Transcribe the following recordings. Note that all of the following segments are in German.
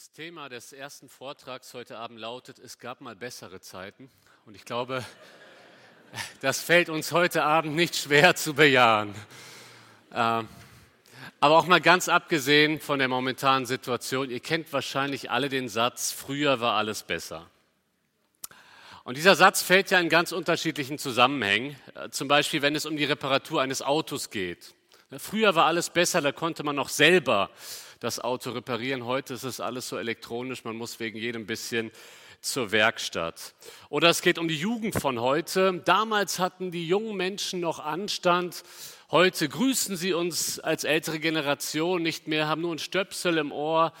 Das Thema des ersten Vortrags heute Abend lautet, es gab mal bessere Zeiten. Und ich glaube, das fällt uns heute Abend nicht schwer zu bejahen. Ähm, aber auch mal ganz abgesehen von der momentanen Situation, ihr kennt wahrscheinlich alle den Satz, früher war alles besser. Und dieser Satz fällt ja in ganz unterschiedlichen Zusammenhängen. Äh, zum Beispiel, wenn es um die Reparatur eines Autos geht. Früher war alles besser, da konnte man noch selber das Auto reparieren. Heute ist es alles so elektronisch, man muss wegen jedem bisschen zur Werkstatt. Oder es geht um die Jugend von heute. Damals hatten die jungen Menschen noch Anstand. Heute grüßen sie uns als ältere Generation nicht mehr, haben nur ein Stöpsel im Ohr.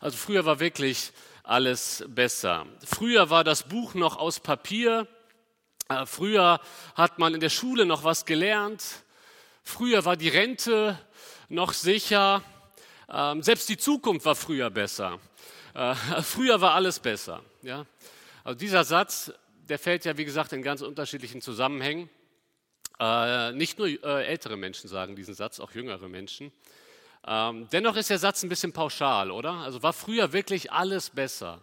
Also früher war wirklich alles besser. Früher war das Buch noch aus Papier. Äh, früher hat man in der Schule noch was gelernt. Früher war die Rente noch sicher. Ähm, selbst die Zukunft war früher besser. Äh, früher war alles besser. Ja? Also dieser Satz, der fällt ja, wie gesagt, in ganz unterschiedlichen Zusammenhängen. Äh, nicht nur äh, ältere Menschen sagen diesen Satz, auch jüngere Menschen. Ähm, dennoch ist der Satz ein bisschen pauschal, oder? Also war früher wirklich alles besser?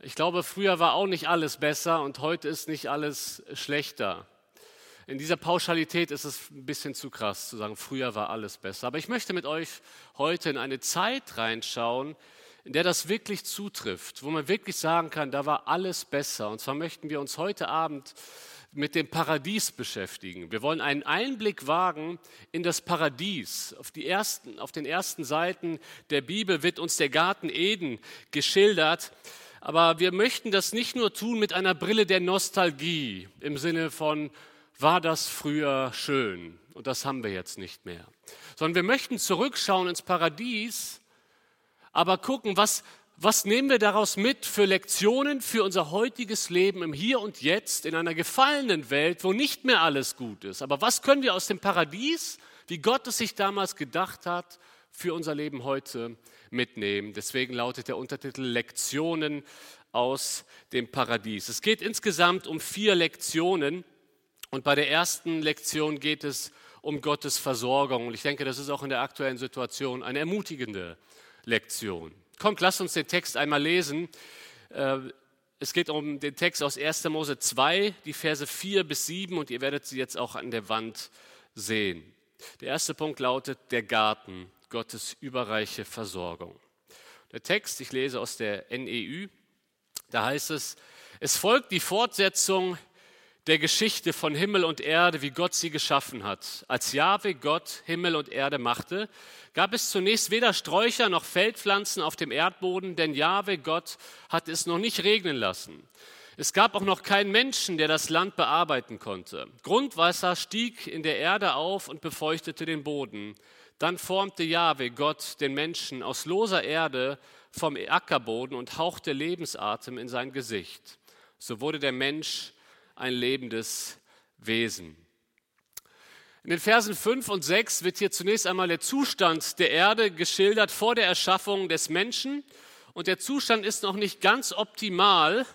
Ich glaube, früher war auch nicht alles besser und heute ist nicht alles schlechter in dieser Pauschalität ist es ein bisschen zu krass zu sagen, früher war alles besser. Aber ich möchte mit euch heute in eine Zeit reinschauen, in der das wirklich zutrifft, wo man wirklich sagen kann, da war alles besser. Und zwar möchten wir uns heute Abend mit dem Paradies beschäftigen. Wir wollen einen Einblick wagen in das Paradies. Auf, die ersten, auf den ersten Seiten der Bibel wird uns der Garten Eden geschildert. Aber wir möchten das nicht nur tun mit einer Brille der Nostalgie im Sinne von war das früher schön und das haben wir jetzt nicht mehr. Sondern wir möchten zurückschauen ins Paradies, aber gucken, was, was nehmen wir daraus mit für Lektionen für unser heutiges Leben im Hier und Jetzt in einer gefallenen Welt, wo nicht mehr alles gut ist. Aber was können wir aus dem Paradies, wie Gott es sich damals gedacht hat, für unser Leben heute mitnehmen? Deswegen lautet der Untertitel Lektionen aus dem Paradies. Es geht insgesamt um vier Lektionen. Und bei der ersten Lektion geht es um Gottes Versorgung. Und ich denke, das ist auch in der aktuellen Situation eine ermutigende Lektion. Kommt, lasst uns den Text einmal lesen. Äh, es geht um den Text aus 1. Mose 2, die Verse 4 bis 7, und ihr werdet sie jetzt auch an der Wand sehen. Der erste Punkt lautet der Garten, Gottes überreiche Versorgung. Der Text, ich lese aus der NEU, da heißt es, es folgt die Fortsetzung der Geschichte von Himmel und Erde, wie Gott sie geschaffen hat. Als Jahwe Gott Himmel und Erde machte, gab es zunächst weder Sträucher noch Feldpflanzen auf dem Erdboden, denn Jahwe Gott hat es noch nicht regnen lassen. Es gab auch noch keinen Menschen, der das Land bearbeiten konnte. Grundwasser stieg in der Erde auf und befeuchtete den Boden. Dann formte Jahwe Gott den Menschen aus loser Erde vom Ackerboden und hauchte Lebensatem in sein Gesicht. So wurde der Mensch ein lebendes Wesen. In den Versen 5 und 6 wird hier zunächst einmal der Zustand der Erde geschildert vor der Erschaffung des Menschen. Und der Zustand ist noch nicht ganz optimal.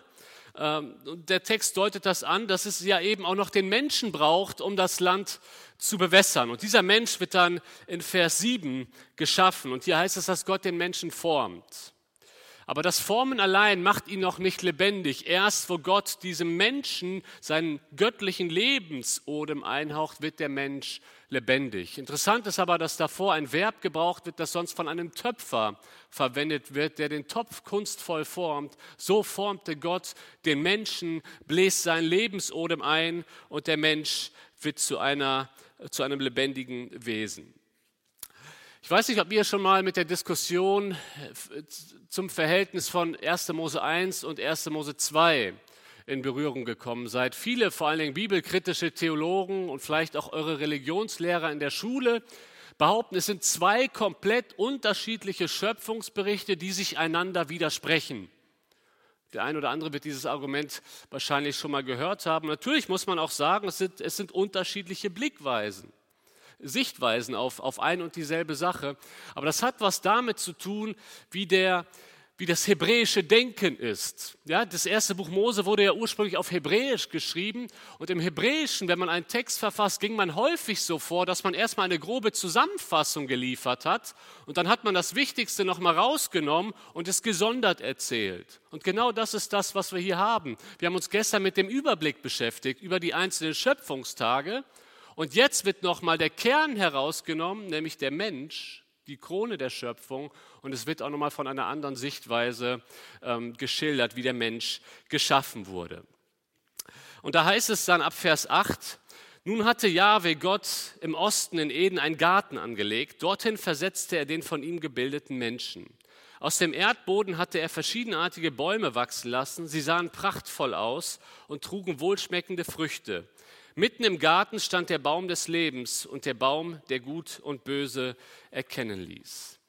Ähm, der Text deutet das an, dass es ja eben auch noch den Menschen braucht, um das Land zu bewässern. Und dieser Mensch wird dann in Vers 7 geschaffen. Und hier heißt es, dass Gott den Menschen formt. Aber das Formen allein macht ihn noch nicht lebendig. Erst wo Gott diesem Menschen seinen göttlichen Lebensodem einhaucht, wird der Mensch lebendig. Interessant ist aber, dass davor ein Verb gebraucht wird, das sonst von einem Töpfer verwendet wird, der den Topf kunstvoll formt. So formte Gott den Menschen, bläst sein Lebensodem ein und der Mensch wird zu, einer, zu einem lebendigen Wesen. Ich weiß nicht, ob ihr schon mal mit der Diskussion äh, zum Verhältnis von 1. Mose 1 und 1. Mose 2 in Berührung gekommen seid. Viele, vor allen Dingen bibelkritische Theologen und vielleicht auch eure Religionslehrer in der Schule behaupten, es sind zwei komplett unterschiedliche Schöpfungsberichte, die sich einander widersprechen. Der ein oder andere wird dieses Argument wahrscheinlich schon mal gehört haben. Natürlich muss man auch sagen, es sind, es sind unterschiedliche Blickweisen. Sichtweisen auf, auf ein und dieselbe Sache. Aber das hat was damit zu tun, wie der wie das hebräische Denken ist. Ja, das erste Buch Mose wurde ja ursprünglich auf Hebräisch geschrieben und im Hebräischen, wenn man einen Text verfasst, ging man häufig so vor, dass man erstmal eine grobe Zusammenfassung geliefert hat und dann hat man das Wichtigste nochmal rausgenommen und es gesondert erzählt. Und genau das ist das, was wir hier haben. Wir haben uns gestern mit dem Überblick beschäftigt über die einzelnen Schöpfungstage und jetzt wird nochmal der Kern herausgenommen, nämlich der Mensch die Krone der Schöpfung und es wird auch nochmal von einer anderen Sichtweise ähm, geschildert, wie der Mensch geschaffen wurde. Und da heißt es dann ab Vers 8, nun hatte Jahwe Gott im Osten in Eden einen Garten angelegt, dorthin versetzte er den von ihm gebildeten Menschen. Aus dem Erdboden hatte er verschiedenartige Bäume wachsen lassen, sie sahen prachtvoll aus und trugen wohlschmeckende Früchte. Mitten im Garten stand der Baum des Lebens und der Baum, der Gut und Böse erkennen ließ.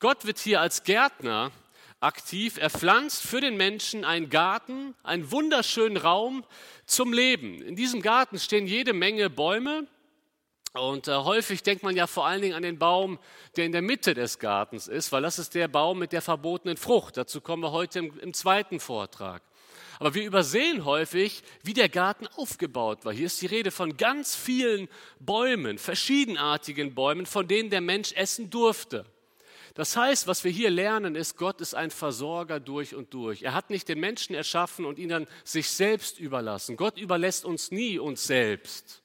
Gott wird hier als Gärtner aktiv. Er pflanzt für den Menschen einen Garten, einen wunderschönen Raum zum Leben. In diesem Garten stehen jede Menge Bäume. Und äh, häufig denkt man ja vor allen Dingen an den Baum, der in der Mitte des Gartens ist, weil das ist der Baum mit der verbotenen Frucht. Dazu kommen wir heute im, im zweiten Vortrag. Aber wir übersehen häufig, wie der Garten aufgebaut war. Hier ist die Rede von ganz vielen Bäumen, verschiedenartigen Bäumen, von denen der Mensch essen durfte. Das heißt, was wir hier lernen, ist, Gott ist ein Versorger durch und durch. Er hat nicht den Menschen erschaffen und ihn dann sich selbst überlassen. Gott überlässt uns nie uns selbst.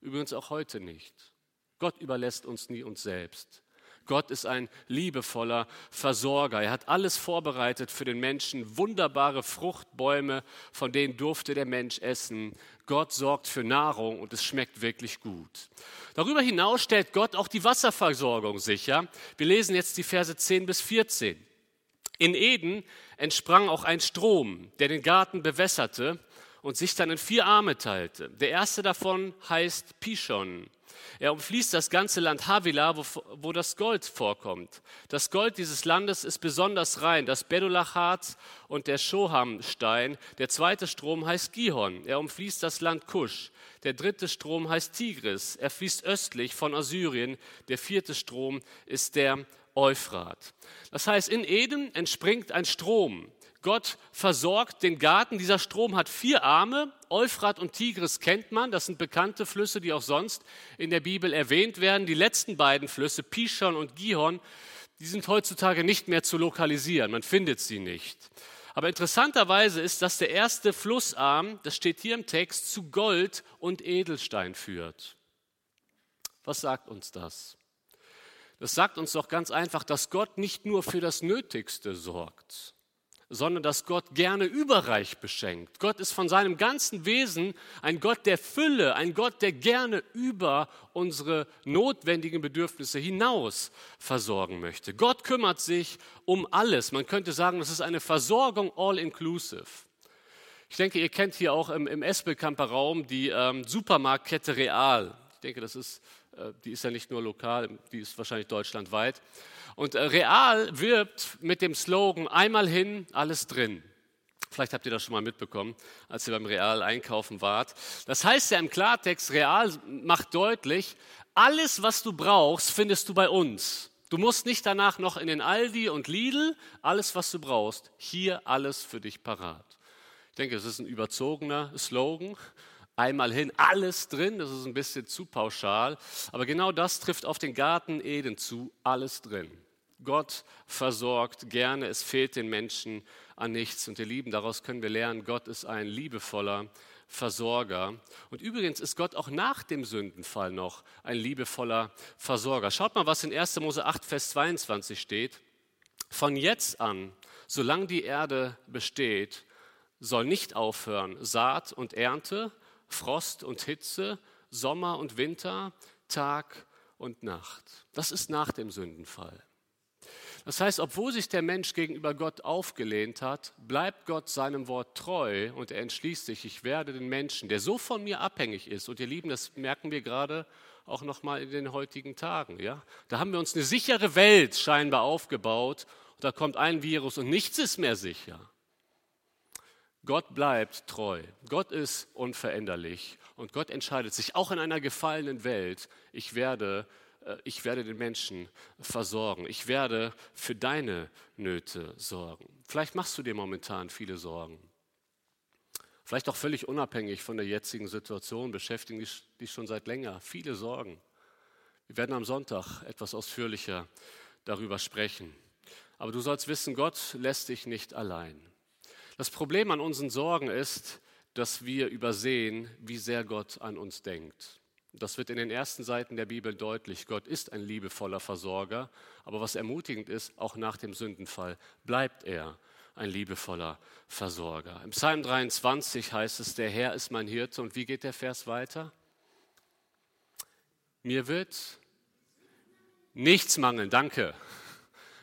Übrigens auch heute nicht. Gott überlässt uns nie uns selbst. Gott ist ein liebevoller Versorger. Er hat alles vorbereitet für den Menschen, wunderbare Fruchtbäume, von denen durfte der Mensch essen. Gott sorgt für Nahrung und es schmeckt wirklich gut. Darüber hinaus stellt Gott auch die Wasserversorgung sicher. Wir lesen jetzt die Verse 10 bis 14. In Eden entsprang auch ein Strom, der den Garten bewässerte und sich dann in vier Arme teilte. Der erste davon heißt Pishon. Er umfließt das ganze Land Havila, wo, wo das Gold vorkommt. Das Gold dieses Landes ist besonders rein, das Bedulachat und der Shohamstein. Der zweite Strom heißt Gihon. Er umfließt das Land Kusch. Der dritte Strom heißt Tigris. Er fließt östlich von Assyrien. Der vierte Strom ist der Euphrat. Das heißt, in Eden entspringt ein Strom. Gott versorgt den Garten. Dieser Strom hat vier Arme. Euphrat und Tigris kennt man. Das sind bekannte Flüsse, die auch sonst in der Bibel erwähnt werden. Die letzten beiden Flüsse, Pishon und Gihon, die sind heutzutage nicht mehr zu lokalisieren. Man findet sie nicht. Aber interessanterweise ist, dass der erste Flussarm, das steht hier im Text, zu Gold und Edelstein führt. Was sagt uns das? Das sagt uns doch ganz einfach, dass Gott nicht nur für das Nötigste sorgt, sondern dass Gott gerne überreich beschenkt. Gott ist von seinem ganzen Wesen ein Gott der Fülle, ein Gott, der gerne über unsere notwendigen Bedürfnisse hinaus versorgen möchte. Gott kümmert sich um alles. Man könnte sagen, das ist eine Versorgung all-inclusive. Ich denke, ihr kennt hier auch im, im Espelkamper Raum die ähm, Supermarktkette Real. Ich denke, das ist, die ist ja nicht nur lokal, die ist wahrscheinlich deutschlandweit. Und äh, Real wirbt mit dem Slogan einmal hin, alles drin. Vielleicht habt ihr das schon mal mitbekommen, als ihr beim Real einkaufen wart. Das heißt ja im Klartext, Real macht deutlich, alles, was du brauchst, findest du bei uns. Du musst nicht danach noch in den Aldi und Lidl, alles, was du brauchst, hier alles für dich parat. Ich denke, das ist ein überzogener Slogan, einmal hin, alles drin, das ist ein bisschen zu pauschal, aber genau das trifft auf den Garten Eden zu, alles drin. Gott versorgt gerne, es fehlt den Menschen an nichts. Und ihr Lieben, daraus können wir lernen, Gott ist ein liebevoller Versorger. Und übrigens ist Gott auch nach dem Sündenfall noch ein liebevoller Versorger. Schaut mal, was in 1. Mose 8, Vers 22 steht. Von jetzt an, solange die Erde besteht, soll nicht aufhören Saat und Ernte, Frost und Hitze, Sommer und Winter, Tag und Nacht. Das ist nach dem Sündenfall. Das heißt, obwohl sich der Mensch gegenüber Gott aufgelehnt hat, bleibt Gott seinem Wort treu und er entschließt sich, ich werde den Menschen, der so von mir abhängig ist, und ihr Lieben, das merken wir gerade auch nochmal in den heutigen Tagen. Ja? Da haben wir uns eine sichere Welt scheinbar aufgebaut und da kommt ein Virus und nichts ist mehr sicher. Gott bleibt treu. Gott ist unveränderlich und Gott entscheidet sich auch in einer gefallenen Welt, ich werde äh, ich werde den Menschen versorgen. Ich werde für deine Nöte sorgen. Vielleicht machst du dir momentan viele Sorgen. Vielleicht auch völlig unabhängig von der jetzigen Situation beschäftigen dich schon seit länger viele Sorgen. Wir werden am Sonntag etwas ausführlicher darüber sprechen. Aber du sollst wissen, Gott lässt dich nicht allein. Das Problem an unseren Sorgen ist, dass wir übersehen, wie sehr Gott an uns denkt. Das wird in den ersten Seiten der Bibel deutlich. Gott ist ein liebevoller Versorger, aber was ermutigend ist, auch nach dem Sündenfall bleibt er ein liebevoller Versorger. Im Psalm 23 heißt es, der Herr ist mein Hirte. Und wie geht der Vers weiter? Mir wird nichts mangeln, danke.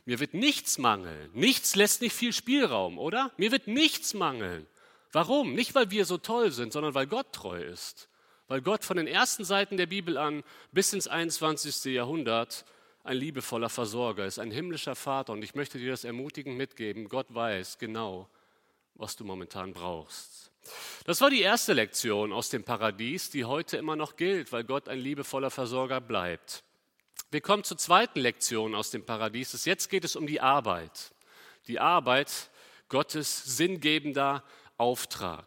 Mir wird nichts mangeln. Nichts lässt nicht viel Spielraum, oder? Mir wird nichts mangeln. Warum? Nicht, weil wir so toll sind, sondern weil Gott treu ist. Weil Gott von den ersten Seiten der Bibel an bis ins 21. Jahrhundert ein liebevoller Versorger ist, ein himmlischer Vater. Und ich möchte dir das ermutigend mitgeben. Gott weiß genau, was du momentan brauchst. Das war die erste Lektion aus dem Paradies, die heute immer noch gilt, weil Gott ein liebevoller Versorger bleibt. Wir kommen zur zweiten Lektion aus dem Paradies. Jetzt geht es um die Arbeit. Die Arbeit, Gottes sinngebender Auftrag.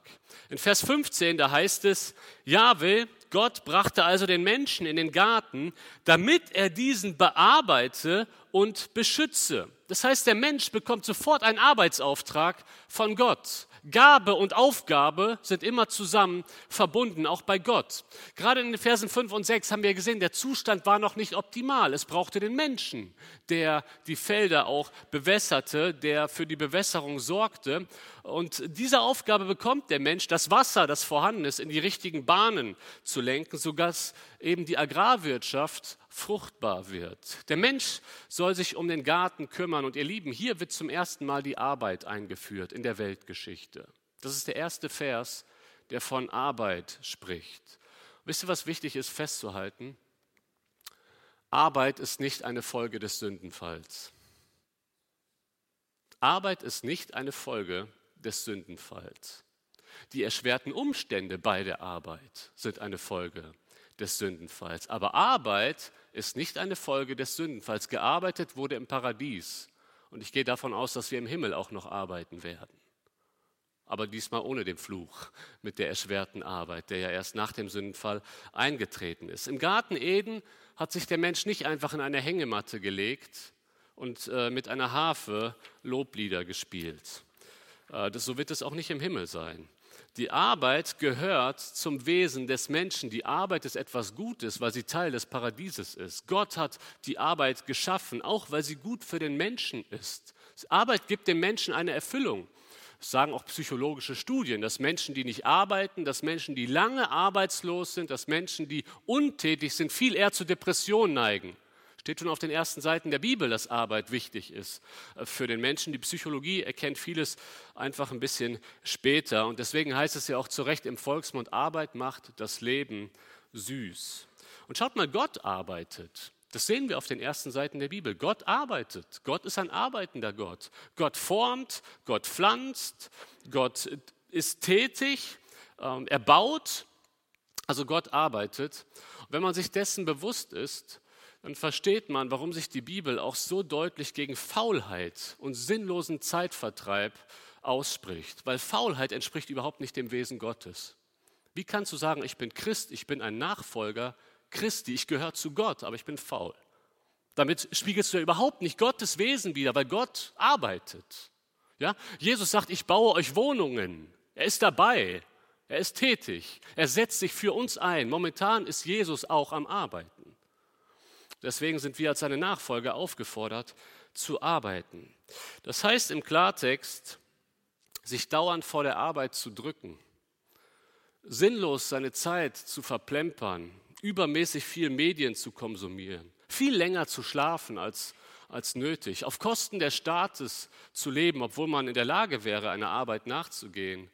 In Vers 15, da heißt es, Jahwe, Gott brachte also den Menschen in den Garten, damit er diesen bearbeite und beschütze. Das heißt, der Mensch bekommt sofort einen Arbeitsauftrag von Gott. Gabe und Aufgabe sind immer zusammen verbunden, auch bei Gott. Gerade in den Versen 5 und 6 haben wir gesehen, der Zustand war noch nicht optimal. Es brauchte den Menschen, der die Felder auch bewässerte, der für die Bewässerung sorgte. Und diese Aufgabe bekommt der Mensch, das Wasser, das vorhanden ist, in die richtigen Bahnen zu lenken, sodass eben die Agrarwirtschaft fruchtbar wird. Der Mensch soll sich um den Garten kümmern. Und ihr Lieben, hier wird zum ersten Mal die Arbeit eingeführt in der Weltgeschichte. Das ist der erste Vers, der von Arbeit spricht. Wisst ihr, was wichtig ist festzuhalten? Arbeit ist nicht eine Folge des Sündenfalls. Arbeit ist nicht eine Folge des Sündenfalls. Die erschwerten Umstände bei der Arbeit sind eine Folge des Sündenfalls. Aber Arbeit ist nicht eine Folge des Sündenfalls. Gearbeitet wurde im Paradies. Und ich gehe davon aus, dass wir im Himmel auch noch arbeiten werden. Aber diesmal ohne den Fluch mit der erschwerten Arbeit, der ja erst nach dem Sündenfall eingetreten ist. Im Garten Eden hat sich der Mensch nicht einfach in eine Hängematte gelegt und äh, mit einer Harfe Loblieder gespielt. Äh, das, so wird es auch nicht im Himmel sein. Die Arbeit gehört zum Wesen des Menschen. Die Arbeit ist etwas Gutes, weil sie Teil des Paradieses ist. Gott hat die Arbeit geschaffen, auch weil sie gut für den Menschen ist. Arbeit gibt dem Menschen eine Erfüllung. Das sagen auch psychologische Studien, dass Menschen, die nicht arbeiten, dass Menschen, die lange arbeitslos sind, dass Menschen, die untätig sind, viel eher zu Depressionen neigen. Steht schon auf den ersten Seiten der Bibel, dass Arbeit wichtig ist äh, für den Menschen. Die Psychologie erkennt vieles einfach ein bisschen später. Und deswegen heißt es ja auch zu Recht im Volksmund, Arbeit macht das Leben süß. Und schaut mal, Gott arbeitet. Das sehen wir auf den ersten Seiten der Bibel. Gott arbeitet. Gott ist ein arbeitender Gott. Gott formt, Gott pflanzt, Gott ist tätig, ähm, er baut. Also Gott arbeitet. Und wenn man sich dessen bewusst ist, dann versteht man, warum sich die Bibel auch so deutlich gegen Faulheit und sinnlosen Zeitvertreib ausspricht. Weil Faulheit entspricht überhaupt nicht dem Wesen Gottes. Wie kannst du sagen, ich bin Christ, ich bin ein Nachfolger Christi, ich gehöre zu Gott, aber ich bin faul? Damit spiegelst du ja überhaupt nicht Gottes Wesen wider, weil Gott arbeitet. Ja? Jesus sagt, ich baue euch Wohnungen. Er ist dabei. Er ist tätig. Er setzt sich für uns ein. Momentan ist Jesus auch am Arbeiten. Deswegen sind wir als seine Nachfolger aufgefordert, zu arbeiten. Das heißt im Klartext, sich dauernd vor der Arbeit zu drücken, sinnlos seine Zeit zu verplempern, übermäßig viel Medien zu konsumieren, viel länger zu schlafen als, als nötig, auf Kosten des Staates zu leben, obwohl man in der Lage wäre, einer Arbeit nachzugehen.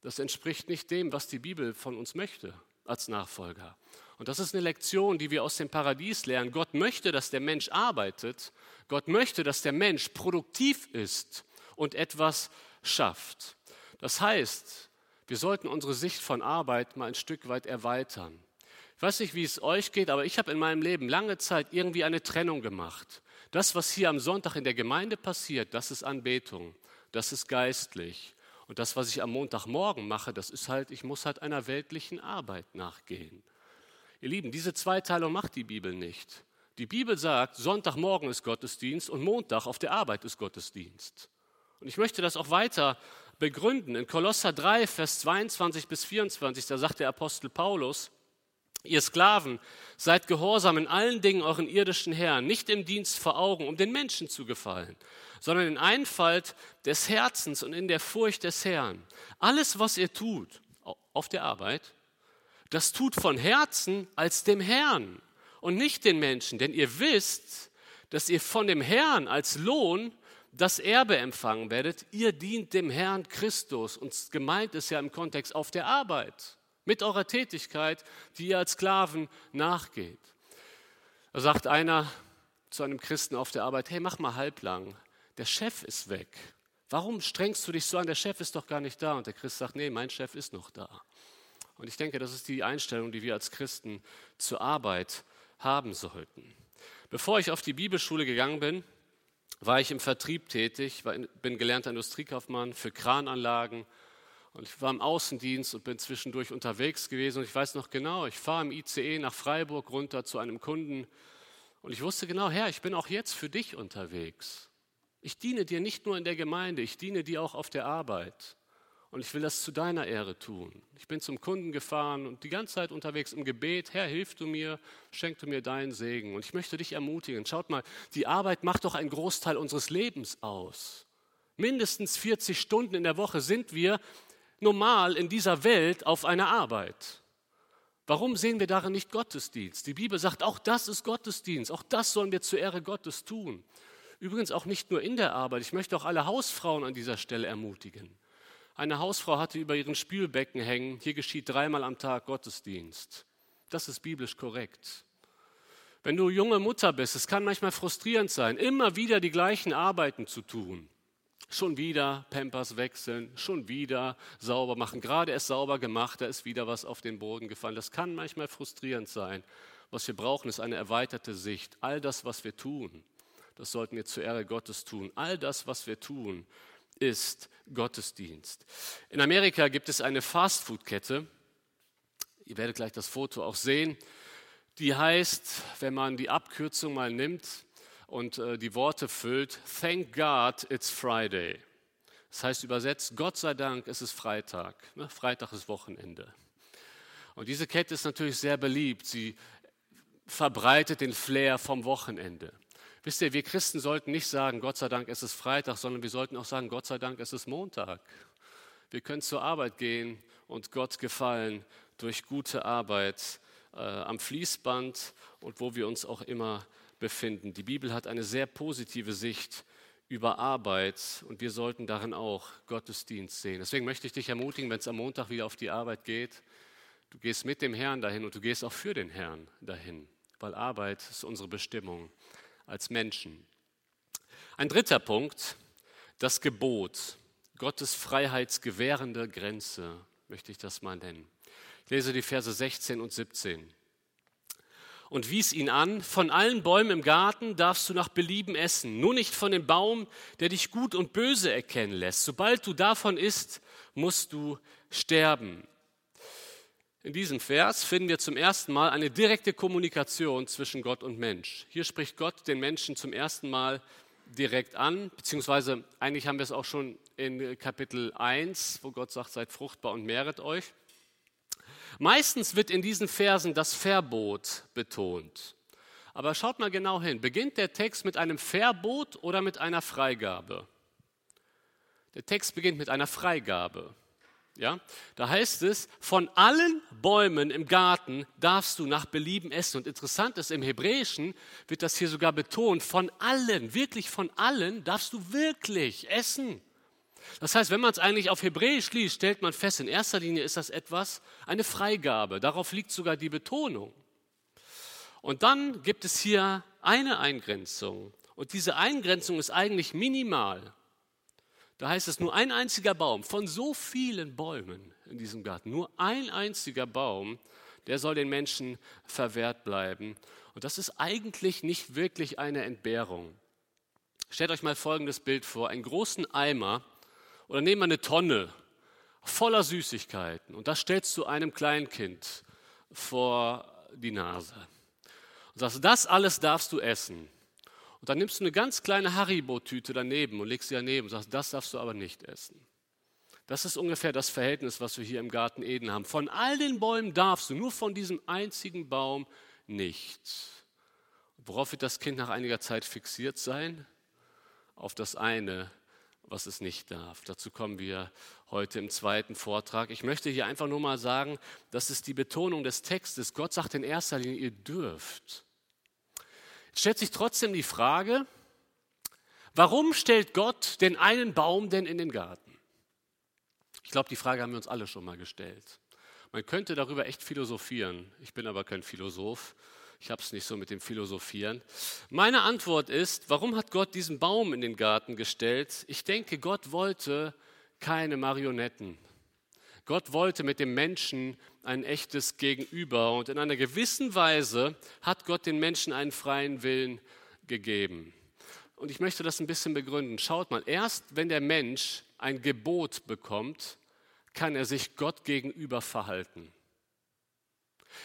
Das entspricht nicht dem, was die Bibel von uns möchte als Nachfolger. Und das ist eine Lektion, die wir aus dem Paradies lernen. Gott möchte, dass der Mensch arbeitet. Gott möchte, dass der Mensch produktiv ist und etwas schafft. Das heißt, wir sollten unsere Sicht von Arbeit mal ein Stück weit erweitern. Ich weiß nicht, wie es euch geht, aber ich habe in meinem Leben lange Zeit irgendwie eine Trennung gemacht. Das, was hier am Sonntag in der Gemeinde passiert, das ist Anbetung, das ist geistlich. Und das, was ich am Montagmorgen mache, das ist halt, ich muss halt einer weltlichen Arbeit nachgehen. Ihr Lieben, diese Zweiteilung macht die Bibel nicht. Die Bibel sagt, Sonntagmorgen ist Gottesdienst und Montag auf der Arbeit ist Gottesdienst. Und ich möchte das auch weiter begründen. In Kolosser 3, Vers 22 bis 24, da sagt der Apostel Paulus, Ihr Sklaven, seid gehorsam in allen Dingen euren irdischen Herrn, nicht im Dienst vor Augen, um den Menschen zu gefallen, sondern in Einfalt des Herzens und in der Furcht des Herrn. Alles, was ihr tut auf der Arbeit, das tut von Herzen als dem Herrn und nicht den Menschen, denn ihr wisst, dass ihr von dem Herrn als Lohn das Erbe empfangen werdet. Ihr dient dem Herrn Christus und gemeint ist ja im Kontext auf der Arbeit mit eurer Tätigkeit, die ihr als Sklaven nachgeht. Da sagt einer zu einem Christen auf der Arbeit, hey, mach mal halblang, der Chef ist weg. Warum strengst du dich so an? Der Chef ist doch gar nicht da. Und der Christ sagt, nee, mein Chef ist noch da. Und ich denke, das ist die Einstellung, die wir als Christen zur Arbeit haben sollten. Bevor ich auf die Bibelschule gegangen bin, war ich im Vertrieb tätig, bin gelernter Industriekaufmann für Krananlagen, und ich war im Außendienst und bin zwischendurch unterwegs gewesen. Und ich weiß noch genau, ich fahre im ICE nach Freiburg runter zu einem Kunden. Und ich wusste genau, Herr, ich bin auch jetzt für dich unterwegs. Ich diene dir nicht nur in der Gemeinde, ich diene dir auch auf der Arbeit. Und ich will das zu deiner Ehre tun. Ich bin zum Kunden gefahren und die ganze Zeit unterwegs im Gebet. Herr, hilf du mir, schenk du mir deinen Segen. Und ich möchte dich ermutigen. Schaut mal, die Arbeit macht doch einen Großteil unseres Lebens aus. Mindestens 40 Stunden in der Woche sind wir normal in dieser Welt auf eine Arbeit. Warum sehen wir darin nicht Gottesdienst? Die Bibel sagt, auch das ist Gottesdienst, auch das sollen wir zur Ehre Gottes tun. Übrigens auch nicht nur in der Arbeit, ich möchte auch alle Hausfrauen an dieser Stelle ermutigen. Eine Hausfrau hatte über ihren Spülbecken hängen, hier geschieht dreimal am Tag Gottesdienst. Das ist biblisch korrekt. Wenn du junge Mutter bist, es kann manchmal frustrierend sein, immer wieder die gleichen Arbeiten zu tun. Schon wieder Pampers wechseln, schon wieder sauber machen. Gerade erst sauber gemacht, da ist wieder was auf den Boden gefallen. Das kann manchmal frustrierend sein. Was wir brauchen, ist eine erweiterte Sicht. All das, was wir tun, das sollten wir zur Ehre Gottes tun. All das, was wir tun, ist Gottesdienst. In Amerika gibt es eine Fastfood-Kette. Ihr werdet gleich das Foto auch sehen. Die heißt, wenn man die Abkürzung mal nimmt, und äh, die Worte füllt, Thank God it's Friday. Das heißt übersetzt, Gott sei Dank, es ist Freitag. Ne? Freitag ist Wochenende. Und diese Kette ist natürlich sehr beliebt. Sie verbreitet den Flair vom Wochenende. Wisst ihr, wir Christen sollten nicht sagen, Gott sei Dank, es ist Freitag, sondern wir sollten auch sagen, Gott sei Dank, es ist Montag. Wir können zur Arbeit gehen und Gott gefallen durch gute Arbeit äh, am Fließband und wo wir uns auch immer befinden. Die Bibel hat eine sehr positive Sicht über Arbeit und wir sollten darin auch Gottesdienst sehen. Deswegen möchte ich dich ermutigen, wenn es am Montag wieder auf die Arbeit geht, du gehst mit dem Herrn dahin und du gehst auch für den Herrn dahin, weil Arbeit ist unsere Bestimmung als Menschen. Ein dritter Punkt, das Gebot, Gottes freiheitsgewährende Grenze, möchte ich das mal nennen. Ich lese die Verse 16 und 17 und wies ihn an, von allen Bäumen im Garten darfst du nach Belieben essen, nur nicht von dem Baum, der dich gut und böse erkennen lässt. Sobald du davon isst, musst du sterben. In diesem Vers finden wir zum ersten Mal eine direkte Kommunikation zwischen Gott und Mensch. Hier spricht Gott den Menschen zum ersten Mal direkt an, beziehungsweise eigentlich haben wir es auch schon in Kapitel 1, wo Gott sagt, seid fruchtbar und mehret euch. Meistens wird in diesen Versen das Verbot betont. Aber schaut mal genau hin. Beginnt der Text mit einem Verbot oder mit einer Freigabe? Der Text beginnt mit einer Freigabe. Ja, da heißt es, von allen Bäumen im Garten darfst du nach Belieben essen. Und interessant ist, im Hebräischen wird das hier sogar betont, von allen, wirklich von allen darfst du wirklich essen. Das heißt, wenn man es eigentlich auf Hebräisch liest, stellt man fest, in erster Linie ist das etwas, eine Freigabe. Darauf liegt sogar die Betonung. Und dann gibt es hier eine Eingrenzung. Und diese Eingrenzung ist eigentlich minimal. Da heißt es nur ein einziger Baum von so vielen Bäumen in diesem Garten, nur ein einziger Baum, der soll den Menschen verwehrt bleiben. Und das ist eigentlich nicht wirklich eine Entbehrung. Stellt euch mal folgendes Bild vor: einen großen Eimer oder nehmen wir eine Tonne voller Süßigkeiten und das stellst du einem Kleinkind vor die Nase und sagst, das alles darfst du essen. Und dann nimmst du eine ganz kleine Haribo-Tüte daneben und legst sie daneben und sagst, das darfst du aber nicht essen. Das ist ungefähr das Verhältnis, was wir hier im Garten Eden haben. Von all den Bäumen darfst du, nur von diesem einzigen Baum nicht. Worauf wird das Kind nach einiger Zeit fixiert sein? Auf das eine, was es nicht darf. Dazu kommen wir heute im zweiten Vortrag. Ich möchte hier einfach nur mal sagen, das ist die Betonung des Textes. Gott sagt in erster Linie, ihr dürft. Stellt sich trotzdem die Frage, warum stellt Gott den einen Baum denn in den Garten? Ich glaube, die Frage haben wir uns alle schon mal gestellt. Man könnte darüber echt philosophieren. Ich bin aber kein Philosoph. Ich habe es nicht so mit dem Philosophieren. Meine Antwort ist, warum hat Gott diesen Baum in den Garten gestellt? Ich denke, Gott wollte keine Marionetten. Gott wollte mit dem Menschen ein echtes Gegenüber und in einer gewissen Weise hat Gott den Menschen einen freien Willen gegeben. Und ich möchte das ein bisschen begründen. Schaut mal, erst wenn der Mensch ein Gebot bekommt, kann er sich Gott gegenüber verhalten.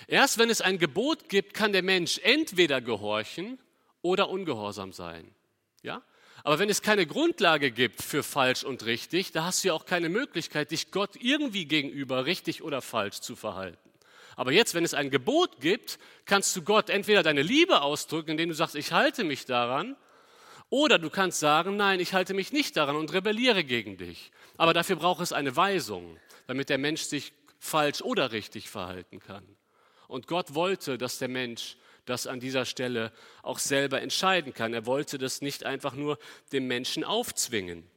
Erst wenn es ein Gebot gibt, kann der Mensch entweder gehorchen oder ungehorsam sein. Ja? Aber wenn es keine Grundlage gibt für falsch und richtig, da hast du ja auch keine Möglichkeit, dich Gott irgendwie gegenüber richtig oder falsch zu verhalten. Aber jetzt, wenn es ein Gebot gibt, kannst du Gott entweder deine Liebe ausdrücken, indem du sagst, ich halte mich daran, oder du kannst sagen, nein, ich halte mich nicht daran und rebelliere gegen dich. Aber dafür braucht es eine Weisung, damit der Mensch sich falsch oder richtig verhalten kann. Und Gott wollte, dass der Mensch das an dieser Stelle auch selber entscheiden kann. Er wollte das nicht einfach nur dem Menschen aufzwingen.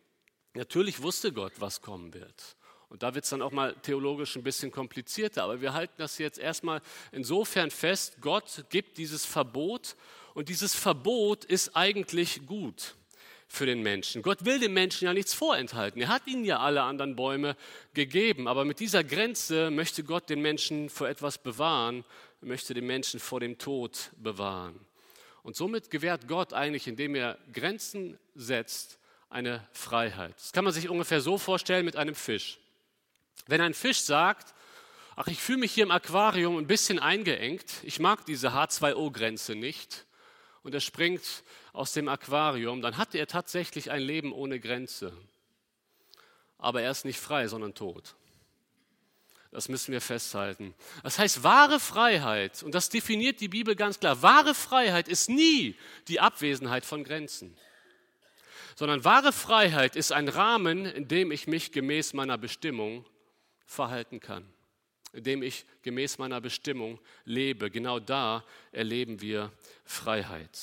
Natürlich wusste Gott, was kommen wird. Und da wird es dann auch mal theologisch ein bisschen komplizierter. Aber wir halten das jetzt erstmal insofern fest, Gott gibt dieses Verbot und dieses Verbot ist eigentlich gut für den Menschen. Gott will dem Menschen ja nichts vorenthalten. Er hat ihnen ja alle anderen Bäume gegeben. Aber mit dieser Grenze möchte Gott den Menschen vor etwas bewahren, möchte den Menschen vor dem Tod bewahren. Und somit gewährt Gott eigentlich, indem er Grenzen setzt, eine Freiheit. Das kann man sich ungefähr so vorstellen mit einem Fisch. Wenn ein Fisch sagt, ach, ich fühle mich hier im Aquarium ein bisschen eingeengt, ich mag diese H2O-Grenze nicht, und er springt aus dem Aquarium, dann hat er tatsächlich ein Leben ohne Grenze. Aber er ist nicht frei, sondern tot. Das müssen wir festhalten. Das heißt, wahre Freiheit, und das definiert die Bibel ganz klar, wahre Freiheit ist nie die Abwesenheit von Grenzen, sondern wahre Freiheit ist ein Rahmen, in dem ich mich gemäß meiner Bestimmung verhalten kann indem ich gemäß meiner Bestimmung lebe. Genau da erleben wir Freiheit.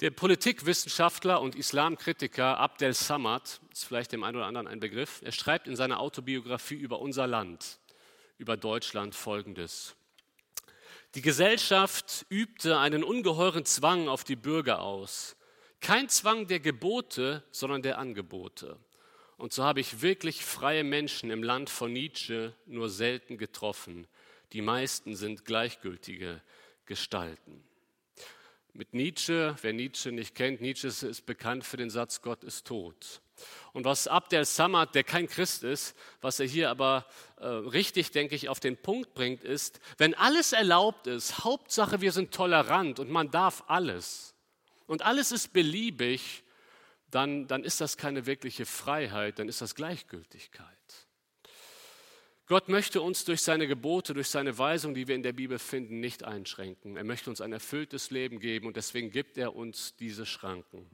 Der Politikwissenschaftler und Islamkritiker Abdel Samad, ist vielleicht dem einen oder anderen ein Begriff, er schreibt in seiner Autobiografie über unser Land, über Deutschland folgendes. Die Gesellschaft übte einen ungeheuren Zwang auf die Bürger aus. Kein Zwang der Gebote, sondern der Angebote. Und so habe ich wirklich freie Menschen im Land von Nietzsche nur selten getroffen. Die meisten sind gleichgültige Gestalten. Mit Nietzsche, wer Nietzsche nicht kennt, Nietzsche ist bekannt für den Satz, Gott ist tot. Und was Abdel Samad, der kein Christ ist, was er hier aber äh, richtig, denke ich, auf den Punkt bringt, ist, wenn alles erlaubt ist, Hauptsache wir sind tolerant und man darf alles und alles ist beliebig, dann, dann ist das keine wirkliche Freiheit, dann ist das Gleichgültigkeit. Gott möchte uns durch seine Gebote, durch seine Weisung, die wir in der Bibel finden, nicht einschränken. Er möchte uns ein erfülltes Leben geben und deswegen gibt er uns diese Schranken.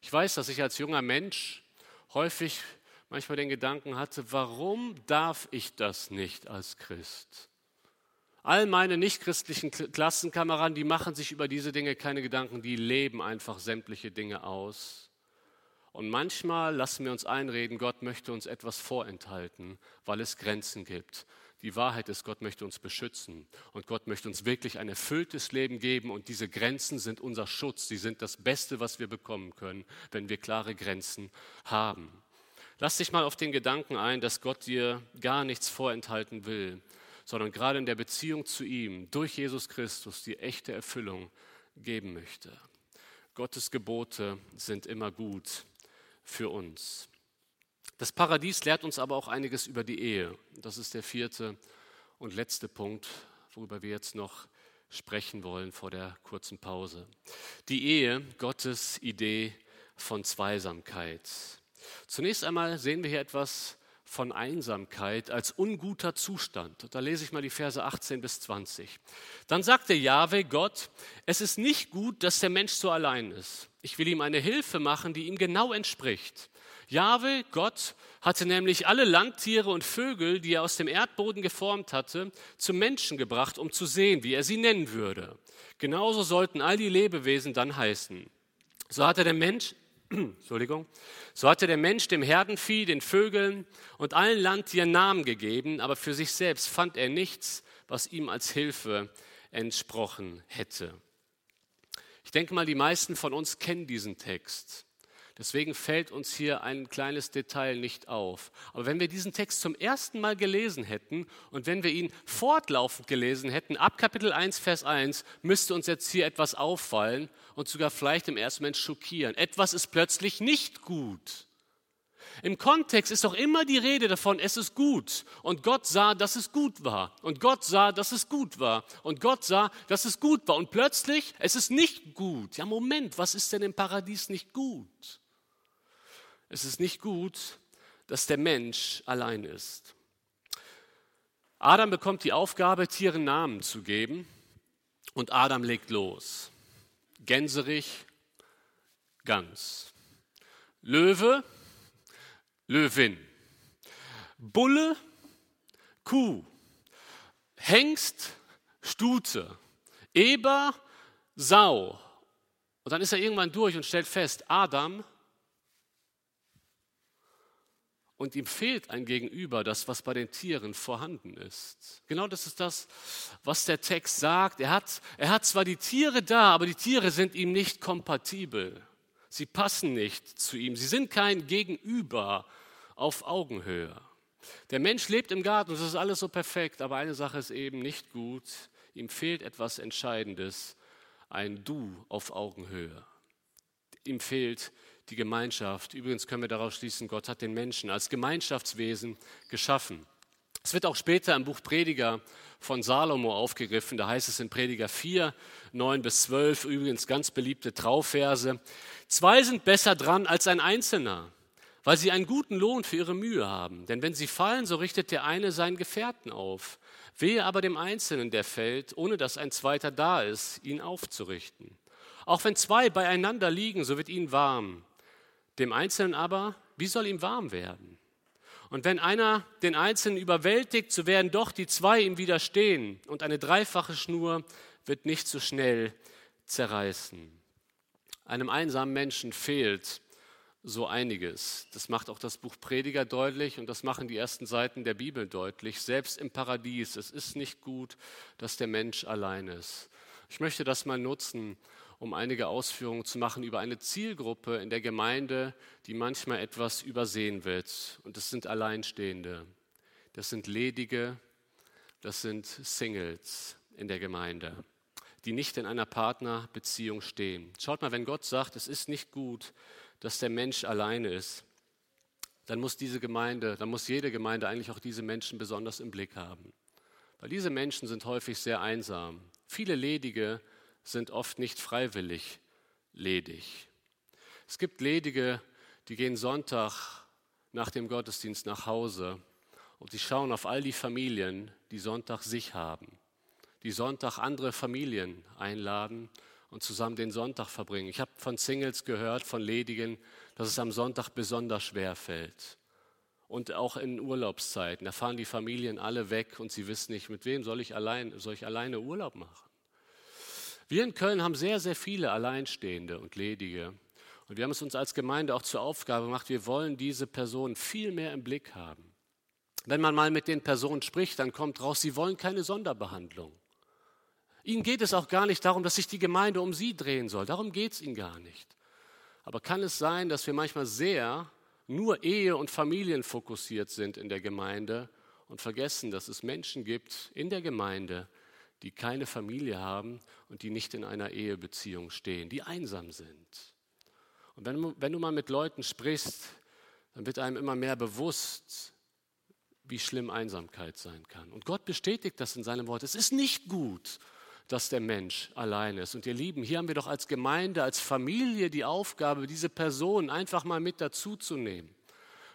Ich weiß, dass ich als junger Mensch häufig manchmal den Gedanken hatte, warum darf ich das nicht als Christ? All meine nichtchristlichen Klassenkameraden, die machen sich über diese Dinge keine Gedanken, die leben einfach sämtliche Dinge aus. Und manchmal lassen wir uns einreden, Gott möchte uns etwas vorenthalten, weil es Grenzen gibt. Die Wahrheit ist, Gott möchte uns beschützen und Gott möchte uns wirklich ein erfülltes Leben geben und diese Grenzen sind unser Schutz. Sie sind das Beste, was wir bekommen können, wenn wir klare Grenzen haben. Lass dich mal auf den Gedanken ein, dass Gott dir gar nichts vorenthalten will, sondern gerade in der Beziehung zu ihm durch Jesus Christus die echte Erfüllung geben möchte. Gottes Gebote sind immer gut für uns. Das Paradies lehrt uns aber auch einiges über die Ehe. Das ist der vierte und letzte Punkt, worüber wir jetzt noch sprechen wollen vor der kurzen Pause. Die Ehe, Gottes Idee von Zweisamkeit. Zunächst einmal sehen wir hier etwas von Einsamkeit als unguter Zustand. Da lese ich mal die Verse 18 bis 20. Dann sagte Jahwe Gott, es ist nicht gut, dass der Mensch so allein ist. Ich will ihm eine Hilfe machen, die ihm genau entspricht. Jahwe, Gott, hatte nämlich alle Landtiere und Vögel, die er aus dem Erdboden geformt hatte, zum Menschen gebracht, um zu sehen, wie er sie nennen würde. Genauso sollten all die Lebewesen dann heißen. So hatte der Mensch Entschuldigung. So hatte der Mensch dem Herdenvieh, den Vögeln und allen Landtieren Namen gegeben, aber für sich selbst fand er nichts, was ihm als Hilfe entsprochen hätte. Ich denke mal, die meisten von uns kennen diesen Text. Deswegen fällt uns hier ein kleines Detail nicht auf. Aber wenn wir diesen Text zum ersten Mal gelesen hätten und wenn wir ihn fortlaufend gelesen hätten, ab Kapitel 1, Vers 1, müsste uns jetzt hier etwas auffallen und sogar vielleicht im ersten Moment schockieren. Etwas ist plötzlich nicht gut. Im Kontext ist doch immer die Rede davon, es ist gut. Und Gott sah, dass es gut war. Und Gott sah, dass es gut war. Und Gott sah, dass es gut war. Und plötzlich, es ist nicht gut. Ja, Moment, was ist denn im Paradies nicht gut? Es ist nicht gut, dass der Mensch allein ist. Adam bekommt die Aufgabe, Tieren Namen zu geben und Adam legt los. Gänserich, Gans. Löwe, Löwin. Bulle, Kuh. Hengst, Stute. Eber, Sau. Und dann ist er irgendwann durch und stellt fest, Adam und ihm fehlt ein Gegenüber, das, was bei den Tieren vorhanden ist. Genau das ist das, was der Text sagt. Er hat, er hat zwar die Tiere da, aber die Tiere sind ihm nicht kompatibel. Sie passen nicht zu ihm. Sie sind kein Gegenüber auf Augenhöhe. Der Mensch lebt im Garten, es ist alles so perfekt, aber eine Sache ist eben nicht gut. Ihm fehlt etwas Entscheidendes, ein Du auf Augenhöhe. Ihm fehlt die Gemeinschaft. Übrigens können wir daraus schließen, Gott hat den Menschen als Gemeinschaftswesen geschaffen. Es wird auch später im Buch Prediger von Salomo aufgegriffen. Da heißt es in Prediger 4, 9 bis 12, übrigens ganz beliebte Trauverse. Zwei sind besser dran als ein Einzelner, weil sie einen guten Lohn für ihre Mühe haben. Denn wenn sie fallen, so richtet der eine seinen Gefährten auf. Wehe aber dem Einzelnen, der fällt, ohne dass ein zweiter da ist, ihn aufzurichten. Auch wenn zwei beieinander liegen, so wird ihnen warm. Dem Einzelnen aber, wie soll ihm warm werden? Und wenn einer den Einzelnen überwältigt, so werden doch die zwei ihm widerstehen und eine dreifache Schnur wird nicht so schnell zerreißen. Einem einsamen Menschen fehlt so einiges. Das macht auch das Buch Prediger deutlich und das machen die ersten Seiten der Bibel deutlich. Selbst im Paradies, es ist nicht gut, dass der Mensch allein ist. Ich möchte das mal nutzen, um einige Ausführungen zu machen über eine Zielgruppe in der Gemeinde, die manchmal etwas übersehen wird. Und das sind Alleinstehende, das sind Ledige, das sind Singles in der Gemeinde, die nicht in einer Partnerbeziehung stehen. Schaut mal, wenn Gott sagt, es ist nicht gut, dass der Mensch alleine ist, dann muss diese Gemeinde, dann muss jede Gemeinde eigentlich auch diese Menschen besonders im Blick haben. Weil diese Menschen sind häufig sehr einsam. Viele Ledige sind oft nicht freiwillig ledig. Es gibt Ledige, die gehen Sonntag nach dem Gottesdienst nach Hause und die schauen auf all die Familien, die Sonntag sich haben, die Sonntag andere Familien einladen und zusammen den Sonntag verbringen. Ich habe von Singles gehört, von Ledigen, dass es am Sonntag besonders schwer fällt. Und auch in Urlaubszeiten, da fahren die Familien alle weg und sie wissen nicht, mit wem soll ich, allein, soll ich alleine Urlaub machen. Wir in Köln haben sehr, sehr viele Alleinstehende und Ledige. Und wir haben es uns als Gemeinde auch zur Aufgabe gemacht, wir wollen diese Personen viel mehr im Blick haben. Wenn man mal mit den Personen spricht, dann kommt raus, sie wollen keine Sonderbehandlung. Ihnen geht es auch gar nicht darum, dass sich die Gemeinde um sie drehen soll. Darum geht es ihnen gar nicht. Aber kann es sein, dass wir manchmal sehr nur Ehe und Familien fokussiert sind in der Gemeinde und vergessen, dass es Menschen gibt in der Gemeinde, die keine Familie haben und die nicht in einer Ehebeziehung stehen, die einsam sind. Und wenn, wenn du mal mit Leuten sprichst, dann wird einem immer mehr bewusst, wie schlimm Einsamkeit sein kann. Und Gott bestätigt das in seinem Wort. Es ist nicht gut, dass der Mensch allein ist. Und ihr Lieben, hier haben wir doch als Gemeinde, als Familie die Aufgabe, diese Person einfach mal mit dazuzunehmen.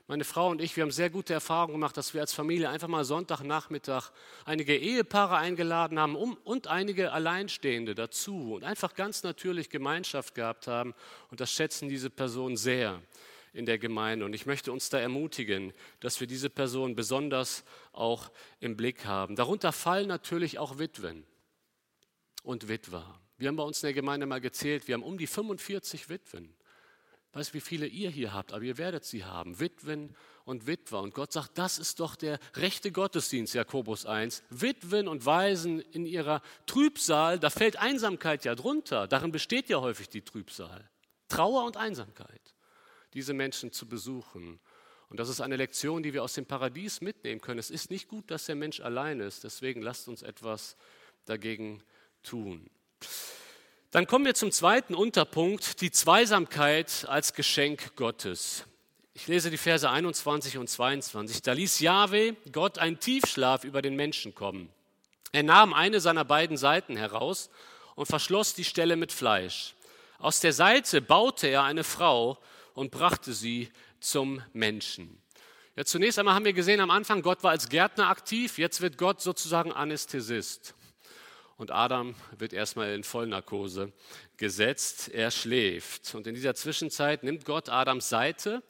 Meine Frau und ich, wir haben sehr gute Erfahrungen gemacht, dass wir als Familie einfach mal Sonntagnachmittag einige Ehepaare eingeladen haben und einige Alleinstehende dazu und einfach ganz natürlich Gemeinschaft gehabt haben. Und das schätzen diese Personen sehr in der Gemeinde. Und ich möchte uns da ermutigen, dass wir diese Person besonders auch im Blick haben. Darunter fallen natürlich auch Witwen und Witwer. Wir haben bei uns in der Gemeinde mal gezählt, wir haben um die 45 Witwen. Weißt du, wie viele ihr hier habt, aber ihr werdet sie haben. Witwen und Witwer. Und Gott sagt, das ist doch der rechte Gottesdienst, Jakobus 1. Witwen und Waisen in ihrer Trübsal, da fällt Einsamkeit ja drunter. Darin besteht ja häufig die Trübsal. Trauer und Einsamkeit. Diese Menschen zu besuchen. Und das ist eine Lektion, die wir aus dem Paradies mitnehmen können. Es ist nicht gut, dass der Mensch allein ist. Deswegen lasst uns etwas dagegen tun. Dann kommen wir zum zweiten Unterpunkt, die Zweisamkeit als Geschenk Gottes. Ich lese die Verse 21 und 22. Da ließ Jahwe Gott einen Tiefschlaf über den Menschen kommen. Er nahm eine seiner beiden Seiten heraus und verschloss die Stelle mit Fleisch. Aus der Seite baute er eine Frau und brachte sie zum Menschen. Ja, zunächst einmal haben wir gesehen am Anfang, Gott war als Gärtner aktiv, jetzt wird Gott sozusagen Anästhesist und Adam wird erstmal in Vollnarkose gesetzt. Er schläft. Und in dieser Zwischenzeit nimmt Gott Adams Seite.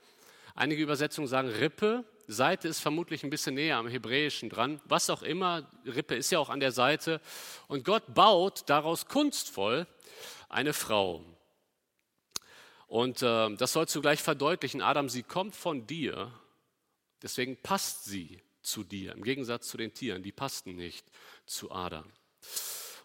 Einige Übersetzungen sagen Rippe. Seite ist vermutlich ein bisschen näher am Hebräischen dran. Was auch immer, Rippe ist ja auch an der Seite. Und Gott baut daraus kunstvoll eine Frau. Und äh, das soll zugleich verdeutlichen, Adam, sie kommt von dir, deswegen passt sie zu dir, im Gegensatz zu den Tieren, die passten nicht zu Adam.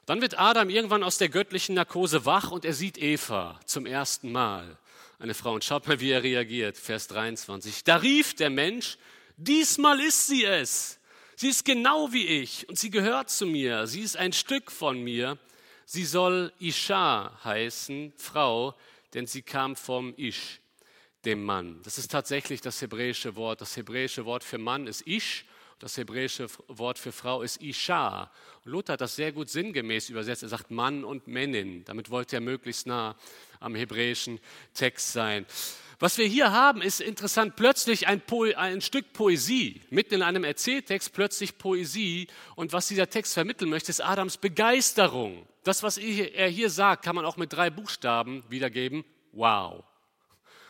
Dann wird Adam irgendwann aus der göttlichen Narkose wach und er sieht Eva zum ersten Mal. Eine Frau. Und schaut mal, wie er reagiert. Vers 23. Da rief der Mensch, diesmal ist sie es. Sie ist genau wie ich und sie gehört zu mir. Sie ist ein Stück von mir. Sie soll Isha heißen, Frau, denn sie kam vom Ish, dem Mann. Das ist tatsächlich das hebräische Wort. Das hebräische Wort für Mann ist Ish das hebräische Wort für Frau ist Isha. Und Luther hat das sehr gut sinngemäß übersetzt. Er sagt Mann und Männin. Damit wollte er möglichst nah am hebräischen Text sein. Was wir hier haben, ist interessant. Plötzlich ein, ein, Stück Poesie, mitten in einem Erzähltext plötzlich Poesie. Und was dieser Text vermitteln möchte, ist Adams Begeisterung. Das, was er hier sagt, kann man auch mit drei Buchstaben wiedergeben. Wow.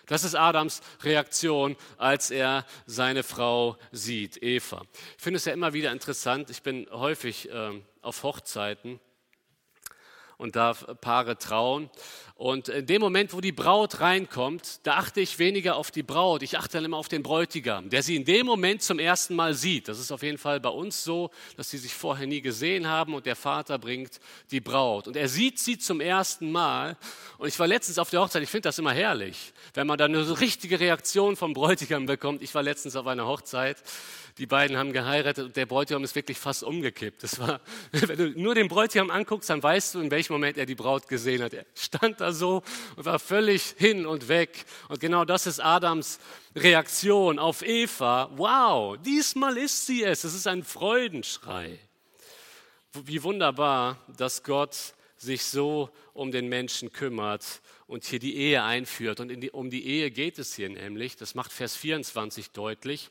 Das ist Adams Reaktion, als er seine Frau sieht, Eva. Ich finde es ja immer wieder interessant. Ich bin häufig äh, auf Hochzeiten und darf Paare trauen. Und in dem Moment, wo die Braut reinkommt, da achte ich weniger auf die Braut, ich achte dann immer auf den Bräutigam, der sie in dem Moment zum ersten Mal sieht. Das ist auf jeden Fall bei uns so, dass sie sich vorher nie gesehen haben und der Vater bringt die Braut. Und er sieht sie zum ersten Mal. Und ich war letztens auf der Hochzeit, ich finde das immer herrlich, wenn man dann eine richtige Reaktion vom Bräutigam bekommt. Ich war letztens auf einer Hochzeit die beiden haben geheiratet und der Bräutigam ist wirklich fast umgekippt. Das war, wenn du nur den Bräutigam anguckst, dann weißt du, in welchem Moment er die Braut gesehen hat. Er stand da so und war völlig hin und weg. Und genau das ist Adams Reaktion auf Eva. Wow, diesmal ist sie es. Es ist ein Freudenschrei. Wie wunderbar, dass Gott sich so um den Menschen kümmert und hier die Ehe einführt. Und die, um die Ehe geht es hier nämlich. Das macht Vers 24 deutlich.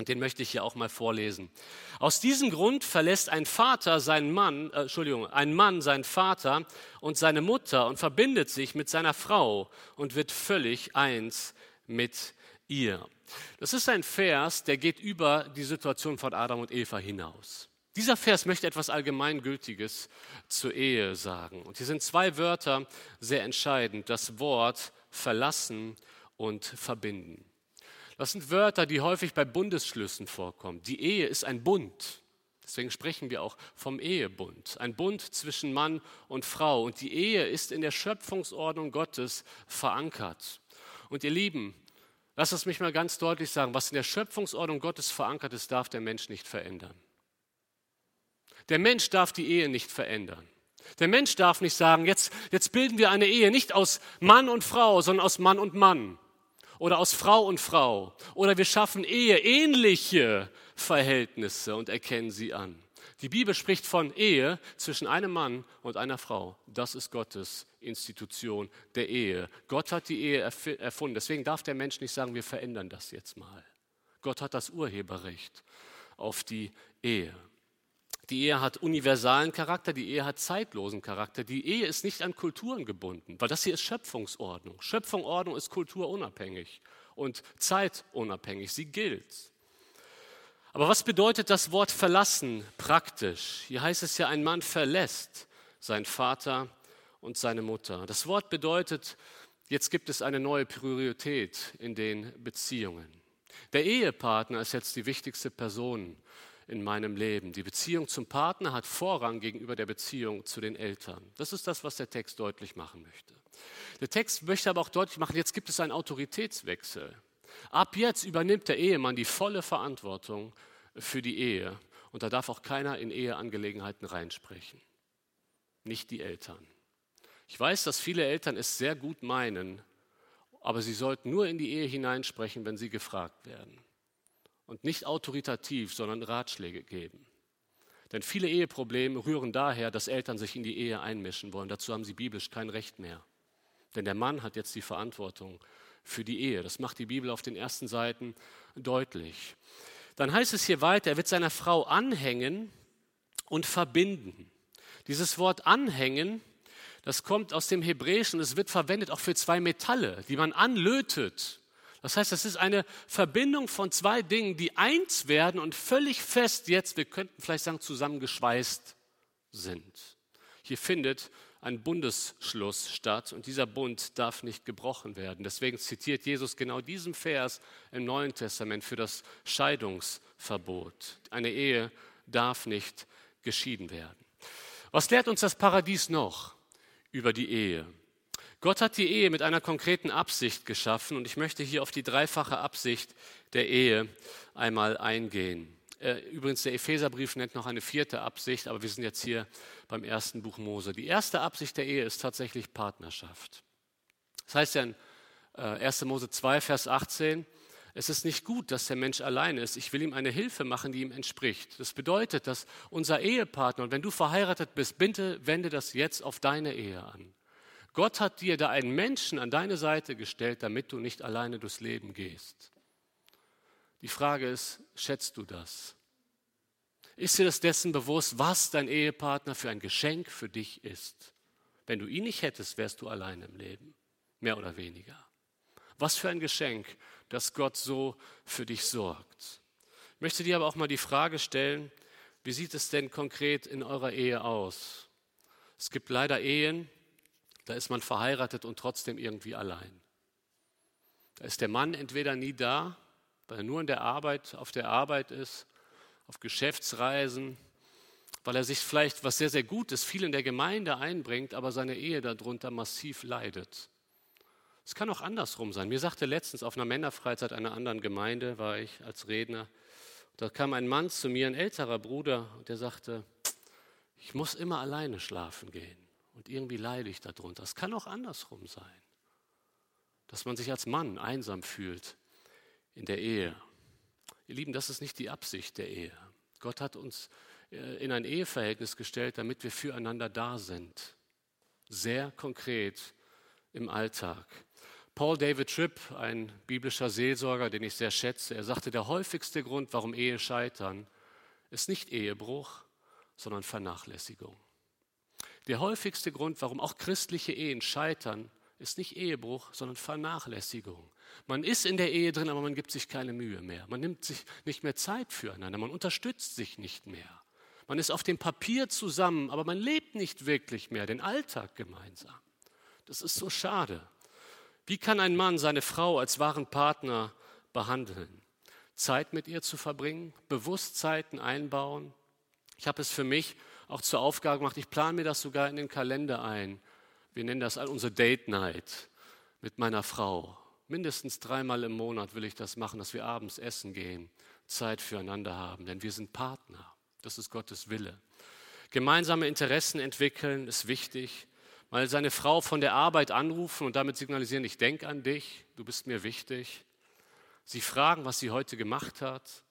Und den möchte ich hier auch mal vorlesen. Aus diesem Grund verlässt ein Vater seinen Mann, äh, Entschuldigung, ein Mann seinen Vater und seine Mutter und verbindet sich mit seiner Frau und wird völlig eins mit ihr. Das ist ein Vers, der geht über die Situation von Adam und Eva hinaus. Dieser Vers möchte etwas Allgemeingültiges zur Ehe sagen. Und hier sind zwei Wörter sehr entscheidend. Das Wort verlassen und verbinden. Das sind Wörter, die häufig bei Bundesschlüssen vorkommen. Die Ehe ist ein Bund. Deswegen sprechen wir auch vom Ehebund. Ein Bund zwischen Mann und Frau. Und die Ehe ist in der Schöpfungsordnung Gottes verankert. Und ihr Lieben, Lass es mich mal ganz deutlich sagen, was in der Schöpfungsordnung Gottes verankert ist, darf der Mensch nicht verändern. Der Mensch darf die Ehe nicht verändern. Der Mensch darf nicht sagen, jetzt, jetzt bilden wir eine Ehe nicht aus Mann und Frau, sondern aus Mann und Mann oder aus Frau und Frau oder wir schaffen Ehe ähnliche Verhältnisse und erkennen sie an. Die Bibel spricht von Ehe zwischen einem Mann und einer Frau. Das ist Gottes Institution der Ehe. Gott hat die Ehe erfunden. Deswegen darf der Mensch nicht sagen, wir verändern das jetzt mal. Gott hat das Urheberrecht auf die Ehe. Die Ehe hat universalen Charakter, die Ehe hat zeitlosen Charakter. Die Ehe ist nicht an Kulturen gebunden, weil das hier ist Schöpfungsordnung. Schöpfungsordnung ist kulturunabhängig und zeitunabhängig. Sie gilt. Aber was bedeutet das Wort verlassen praktisch? Hier heißt es ja, ein Mann verlässt seinen Vater und seine Mutter. Das Wort bedeutet, jetzt gibt es eine neue Priorität in den Beziehungen. Der Ehepartner ist jetzt die wichtigste Person in meinem Leben. Die Beziehung zum Partner hat Vorrang gegenüber der Beziehung zu den Eltern. Das ist das, was der Text deutlich machen möchte. Der Text möchte aber auch deutlich machen, jetzt gibt es einen Autoritätswechsel. Ab jetzt übernimmt der Ehemann die volle Verantwortung für die Ehe und da darf auch keiner in Eheangelegenheiten reinsprechen. Nicht die Eltern. Ich weiß, dass viele Eltern es sehr gut meinen, aber sie sollten nur in die Ehe hineinsprechen, wenn sie gefragt werden und nicht autoritativ, sondern Ratschläge geben. Denn viele Eheprobleme rühren daher, dass Eltern sich in die Ehe einmischen wollen. Dazu haben sie biblisch kein Recht mehr. Denn der Mann hat jetzt die Verantwortung für die Ehe. Das macht die Bibel auf den ersten Seiten deutlich. Dann heißt es hier weiter, er wird seiner Frau anhängen und verbinden. Dieses Wort anhängen, das kommt aus dem Hebräischen, es wird verwendet auch für zwei Metalle, die man anlötet. Das heißt, es ist eine Verbindung von zwei Dingen, die eins werden und völlig fest jetzt, wir könnten vielleicht sagen, zusammengeschweißt sind. Hier findet ein Bundesschluss statt und dieser Bund darf nicht gebrochen werden. Deswegen zitiert Jesus genau diesen Vers im Neuen Testament für das Scheidungsverbot. Eine Ehe darf nicht geschieden werden. Was lehrt uns das Paradies noch über die Ehe? Gott hat die Ehe mit einer konkreten Absicht geschaffen und ich möchte hier auf die dreifache Absicht der Ehe einmal eingehen. Äh, übrigens, der Epheserbrief nennt noch eine vierte Absicht, aber wir sind jetzt hier beim ersten Buch Mose. Die erste Absicht der Ehe ist tatsächlich Partnerschaft. Das heißt ja in 1. Äh, Mose 2, Vers 18, es ist nicht gut, dass der Mensch allein ist. Ich will ihm eine Hilfe machen, die ihm entspricht. Das bedeutet, dass unser Ehepartner, und wenn du verheiratet bist, bitte wende das jetzt auf deine Ehe an. Gott hat dir da einen Menschen an deine Seite gestellt, damit du nicht alleine durchs Leben gehst. Die Frage ist, schätzt du das? Ist dir das dessen bewusst, was dein Ehepartner für ein Geschenk für dich ist? Wenn du ihn nicht hättest, wärst du allein im Leben, mehr oder weniger. Was für ein Geschenk, dass Gott so für dich sorgt. Ich möchte dir aber auch mal die Frage stellen, wie sieht es denn konkret in eurer Ehe aus? Es gibt leider Ehen, da ist man verheiratet und trotzdem irgendwie allein. Da ist der Mann entweder nie da, weil er nur in der Arbeit, auf der Arbeit ist, auf Geschäftsreisen, weil er sich vielleicht, was sehr, sehr gut ist, viel in der Gemeinde einbringt, aber seine Ehe darunter massiv leidet. Es kann auch andersrum sein. Mir sagte letztens auf einer Männerfreizeit einer anderen Gemeinde, war ich als Redner, da kam ein Mann zu mir, ein älterer Bruder, und der sagte, ich muss immer alleine schlafen gehen. Und irgendwie leide ich darunter. Es kann auch andersrum sein, dass man sich als Mann einsam fühlt in der Ehe. Ihr Lieben, das ist nicht die Absicht der Ehe. Gott hat uns äh, in ein Eheverhältnis gestellt, damit wir füreinander da sind. Sehr konkret im Alltag. Paul David Tripp, ein biblischer Seelsorger, den ich sehr schätze, er sagte, der häufigste Grund, warum Ehe scheitern, ist nicht Ehebruch, sondern Vernachlässigung. Der häufigste Grund, warum auch christliche Ehen scheitern, ist nicht Ehebruch, sondern Vernachlässigung. Man ist in der Ehe drin, aber man gibt sich keine Mühe mehr. Man nimmt sich nicht mehr Zeit füreinander. Man unterstützt sich nicht mehr. Man ist auf dem Papier zusammen, aber man lebt nicht wirklich mehr den Alltag gemeinsam. Das ist so schade. Wie kann ein Mann seine Frau als wahren Partner behandeln? Zeit mit ihr zu verbringen, Bewusstheiten einbauen. Ich habe es für mich auch zur Aufgabe gemacht, ich plane mir das sogar in den Kalender ein. Wir nennen das unsere Date Night mit meiner Frau. Mindestens dreimal im Monat will ich das machen, dass wir abends essen gehen, Zeit füreinander haben, denn wir sind Partner. Das ist Gottes Wille. Gemeinsame Interessen entwickeln ist wichtig. Mal seine Frau von der Arbeit anrufen und damit signalisieren, ich denke an dich, du bist mir wichtig. Sie fragen, was sie heute gemacht hat.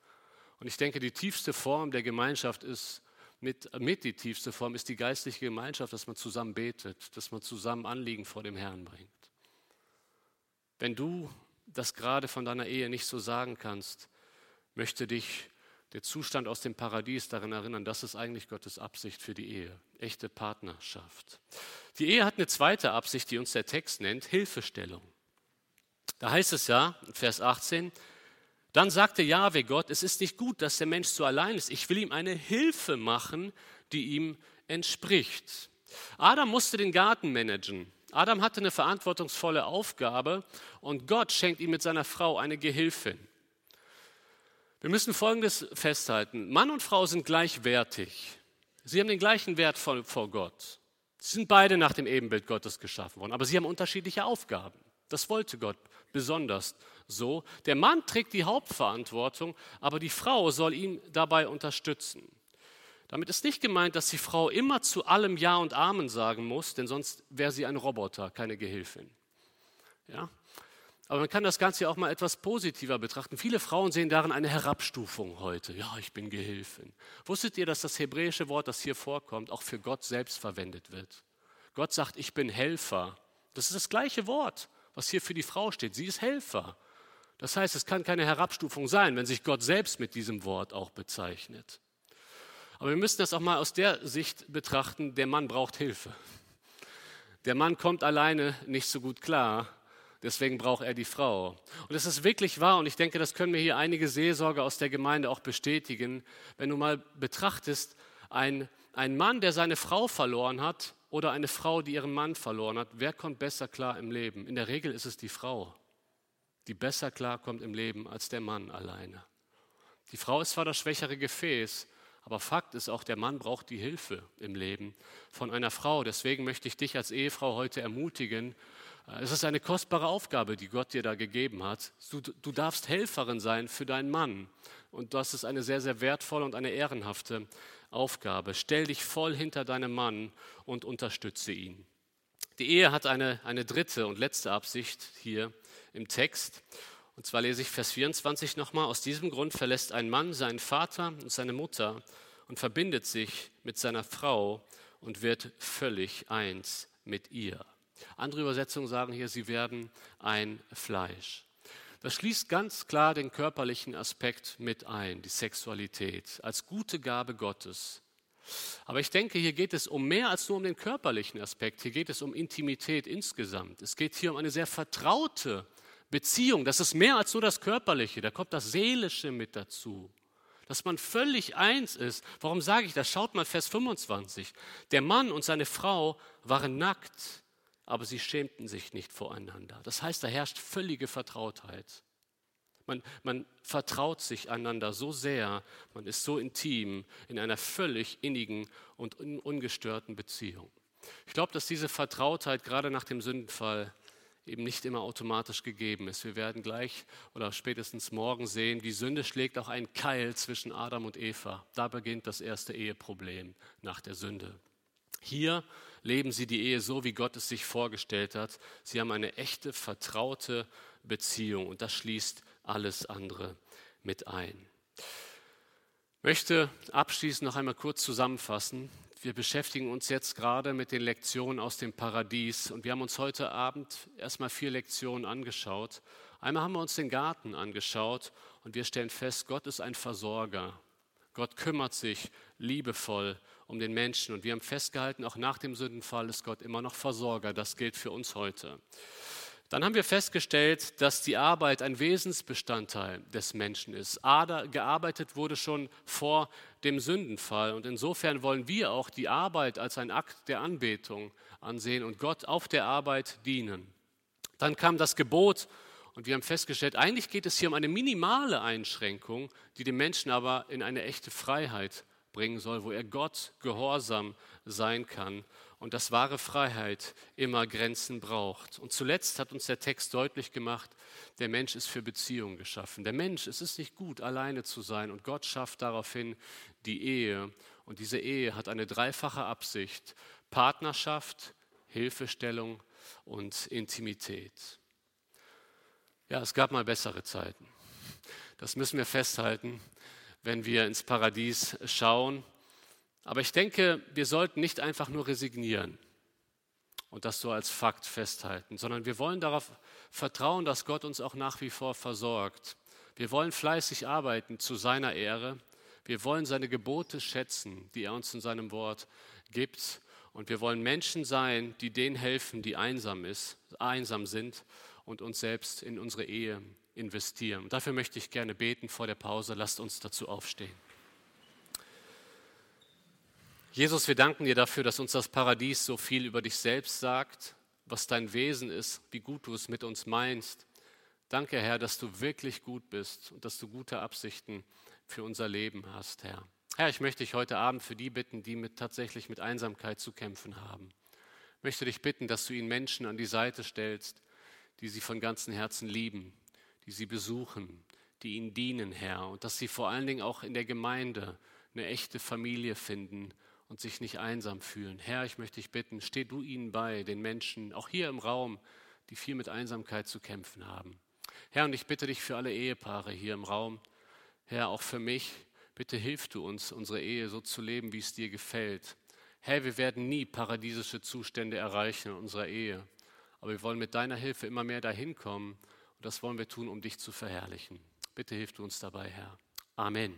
Und ich denke, die tiefste Form der Gemeinschaft ist, mit, mit die tiefste Form ist die geistliche Gemeinschaft, dass man zusammen betet, dass man zusammen Anliegen vor dem Herrn bringt. Wenn du das gerade von deiner Ehe nicht so sagen kannst, möchte dich der Zustand aus dem Paradies daran erinnern, das ist eigentlich Gottes Absicht für die Ehe, echte Partnerschaft. Die Ehe hat eine zweite Absicht, die uns der Text nennt, Hilfestellung. Da heißt es ja, Vers 18, dann sagte Jahwe Gott, es ist nicht gut, dass der Mensch so allein ist. Ich will ihm eine Hilfe machen, die ihm entspricht. Adam musste den Garten managen. Adam hatte eine verantwortungsvolle Aufgabe und Gott schenkt ihm mit seiner Frau eine Gehilfin. Wir müssen Folgendes festhalten. Mann und Frau sind gleichwertig. Sie haben den gleichen Wert vor, Gott. Sie sind beide nach dem Ebenbild Gottes geschaffen worden, aber sie haben unterschiedliche Aufgaben. Das wollte Gott besonders so. Der Mann trägt die Hauptverantwortung, aber die Frau soll ihn dabei unterstützen. Damit ist nicht gemeint, dass die Frau immer zu allem Ja und Amen sagen muss, denn sonst wäre sie ein Roboter, keine Gehilfin. Ja? Aber man kann das Ganze ja auch mal etwas positiver betrachten. Viele Frauen sehen darin eine Herabstufung heute. Ja, ich bin Gehilfin. Wusstet ihr, dass das hebräische Wort, das hier vorkommt, auch für Gott selbst verwendet wird? Gott sagt, ich bin Helfer. Das ist das gleiche Wort, was hier für die Frau steht. Sie ist Helfer. Das heißt, es kann keine Herabstufung sein, wenn sich Gott selbst mit diesem Wort auch bezeichnet. Aber wir müssen das auch mal aus der Sicht betrachten, der Mann braucht Hilfe. Der Mann kommt alleine nicht so gut klar, deswegen braucht er die Frau. Und es ist wirklich wahr, und ich denke, das können mir hier einige Seelsorger aus der Gemeinde auch bestätigen, wenn du mal betrachtest, ein, ein Mann, der seine Frau verloren hat, oder eine Frau, die ihren Mann verloren hat, wer kommt besser klar im Leben? In der Regel ist es die Frau, die besser klarkommt im Leben als der Mann alleine. Die Frau ist zwar das schwächere Gefäß, aber Fakt ist auch, der Mann braucht die Hilfe im Leben von einer Frau. Deswegen möchte ich dich als Ehefrau heute ermutigen. Äh, es ist eine kostbare Aufgabe, die Gott dir da gegeben hat. Du, du darfst Helferin sein für deinen Mann. Und das ist eine sehr, sehr wertvolle und eine ehrenhafte Aufgabe. Stell dich voll hinter deinem Mann und unterstütze ihn. Die Ehe hat eine, eine dritte und letzte Absicht hier im Text. Und zwar lese ich Vers 24 nochmal. Aus diesem Grund verlässt ein Mann seinen Vater und seine Mutter und verbindet sich mit seiner Frau und wird völlig eins mit ihr. Andere Übersetzungen sagen hier, sie werden ein Fleisch. Das schließt ganz klar den körperlichen Aspekt mit ein, die Sexualität, als gute Gabe Gottes. Aber ich denke, hier geht es um mehr als nur um den körperlichen Aspekt. Hier geht es um Intimität insgesamt. Es geht hier um eine sehr vertraute Beziehung, das ist mehr als nur das Körperliche, da kommt das Seelische mit dazu. Dass man völlig eins ist. Warum sage ich das? Schaut mal Vers 25. Der Mann und seine Frau waren nackt, aber sie schämten sich nicht voreinander. Das heißt, da herrscht völlige Vertrautheit. Man, man, vertraut sich einander so sehr, man ist so intim in einer völlig innigen und ungestörten Beziehung. Ich glaube, dass diese Vertrautheit gerade nach dem Sündenfall eben nicht immer automatisch gegeben ist. Wir werden gleich oder spätestens morgen sehen, die Sünde schlägt auch einen Keil zwischen Adam und Eva. Da beginnt das erste Eheproblem nach der Sünde. Hier leben sie die Ehe so, wie Gott es sich vorgestellt hat. Sie haben eine echte, vertraute Beziehung und das schließt alles andere mit ein. Ich möchte abschließend noch einmal kurz zusammenfassen. Wir beschäftigen uns jetzt gerade mit den Lektionen aus dem Paradies und wir haben uns heute Abend erstmal vier Lektionen angeschaut. Einmal haben wir uns den Garten angeschaut und wir stellen fest, Gott ist ein Versorger. Gott kümmert sich liebevoll um den Menschen und wir haben festgehalten, auch nach dem Sündenfall ist Gott immer noch Versorger. Das gilt für uns heute. Dann haben wir festgestellt, dass die Arbeit ein Wesensbestandteil des Menschen ist. Ada, gearbeitet wurde schon vor dem Sündenfall. Und insofern wollen wir auch die Arbeit als ein Akt der Anbetung ansehen und Gott auf der Arbeit dienen. Dann kam das Gebot und wir haben festgestellt, eigentlich geht es hier um eine minimale Einschränkung, die den Menschen aber in eine echte Freiheit bringen soll, wo er Gott gehorsam sein kann. und dass wahre Freiheit immer Grenzen braucht. Und zuletzt hat uns der Text deutlich gemacht, der Mensch ist für Beziehungen geschaffen. Der Mensch, es ist nicht gut, alleine zu sein und Gott schafft daraufhin die Ehe. Und diese Ehe hat eine dreifache Absicht, Partnerschaft, Hilfestellung und Intimität. Ja, es gab mal bessere Zeiten. Das müssen wir festhalten, wenn wir ins Paradies schauen. Aber ich denke, wir sollten nicht einfach nur resignieren und das so als Fakt festhalten, sondern wir wollen darauf vertrauen, dass Gott uns auch nach wie vor versorgt. Wir wollen fleißig arbeiten zu seiner Ehre. Wir wollen seine Gebote schätzen, die er uns in seinem Wort gibt. Und wir wollen Menschen sein, die denen helfen, die einsam, ist, einsam sind und uns selbst in unsere Ehe investieren. Und dafür möchte ich gerne beten vor der Pause. Lasst uns dazu aufstehen. Jesus, wir danken dir dafür, dass uns das Paradies so viel über dich selbst sagt, was dein Wesen ist, wie gut du es mit uns meinst. Danke, Herr, dass du wirklich gut bist und dass du gute Absichten für unser Leben hast, Herr. Herr, ich möchte dich heute Abend für die bitten, die mit, tatsächlich mit Einsamkeit zu kämpfen haben. Ich möchte dich bitten, dass du ihnen Menschen an die Seite stellst, die sie von ganzem Herzen lieben, die sie besuchen, die ihnen dienen, Herr, und dass sie vor allen Dingen auch in der Gemeinde eine echte Familie finden und sich nicht einsam fühlen. Herr, ich möchte dich bitten, steh du ihnen bei, den Menschen, auch hier im Raum, die viel mit Einsamkeit zu kämpfen haben. Herr, und ich bitte dich für alle Ehepaare hier im Raum, Herr, auch für mich, bitte hilf du uns, unsere Ehe so zu leben, wie es dir gefällt. Herr, wir werden nie paradiesische Zustände erreichen in unserer Ehe, aber wir wollen mit deiner Hilfe immer mehr dahin kommen und das wollen wir tun, um dich zu verherrlichen. Bitte hilf du uns dabei, Herr. Amen.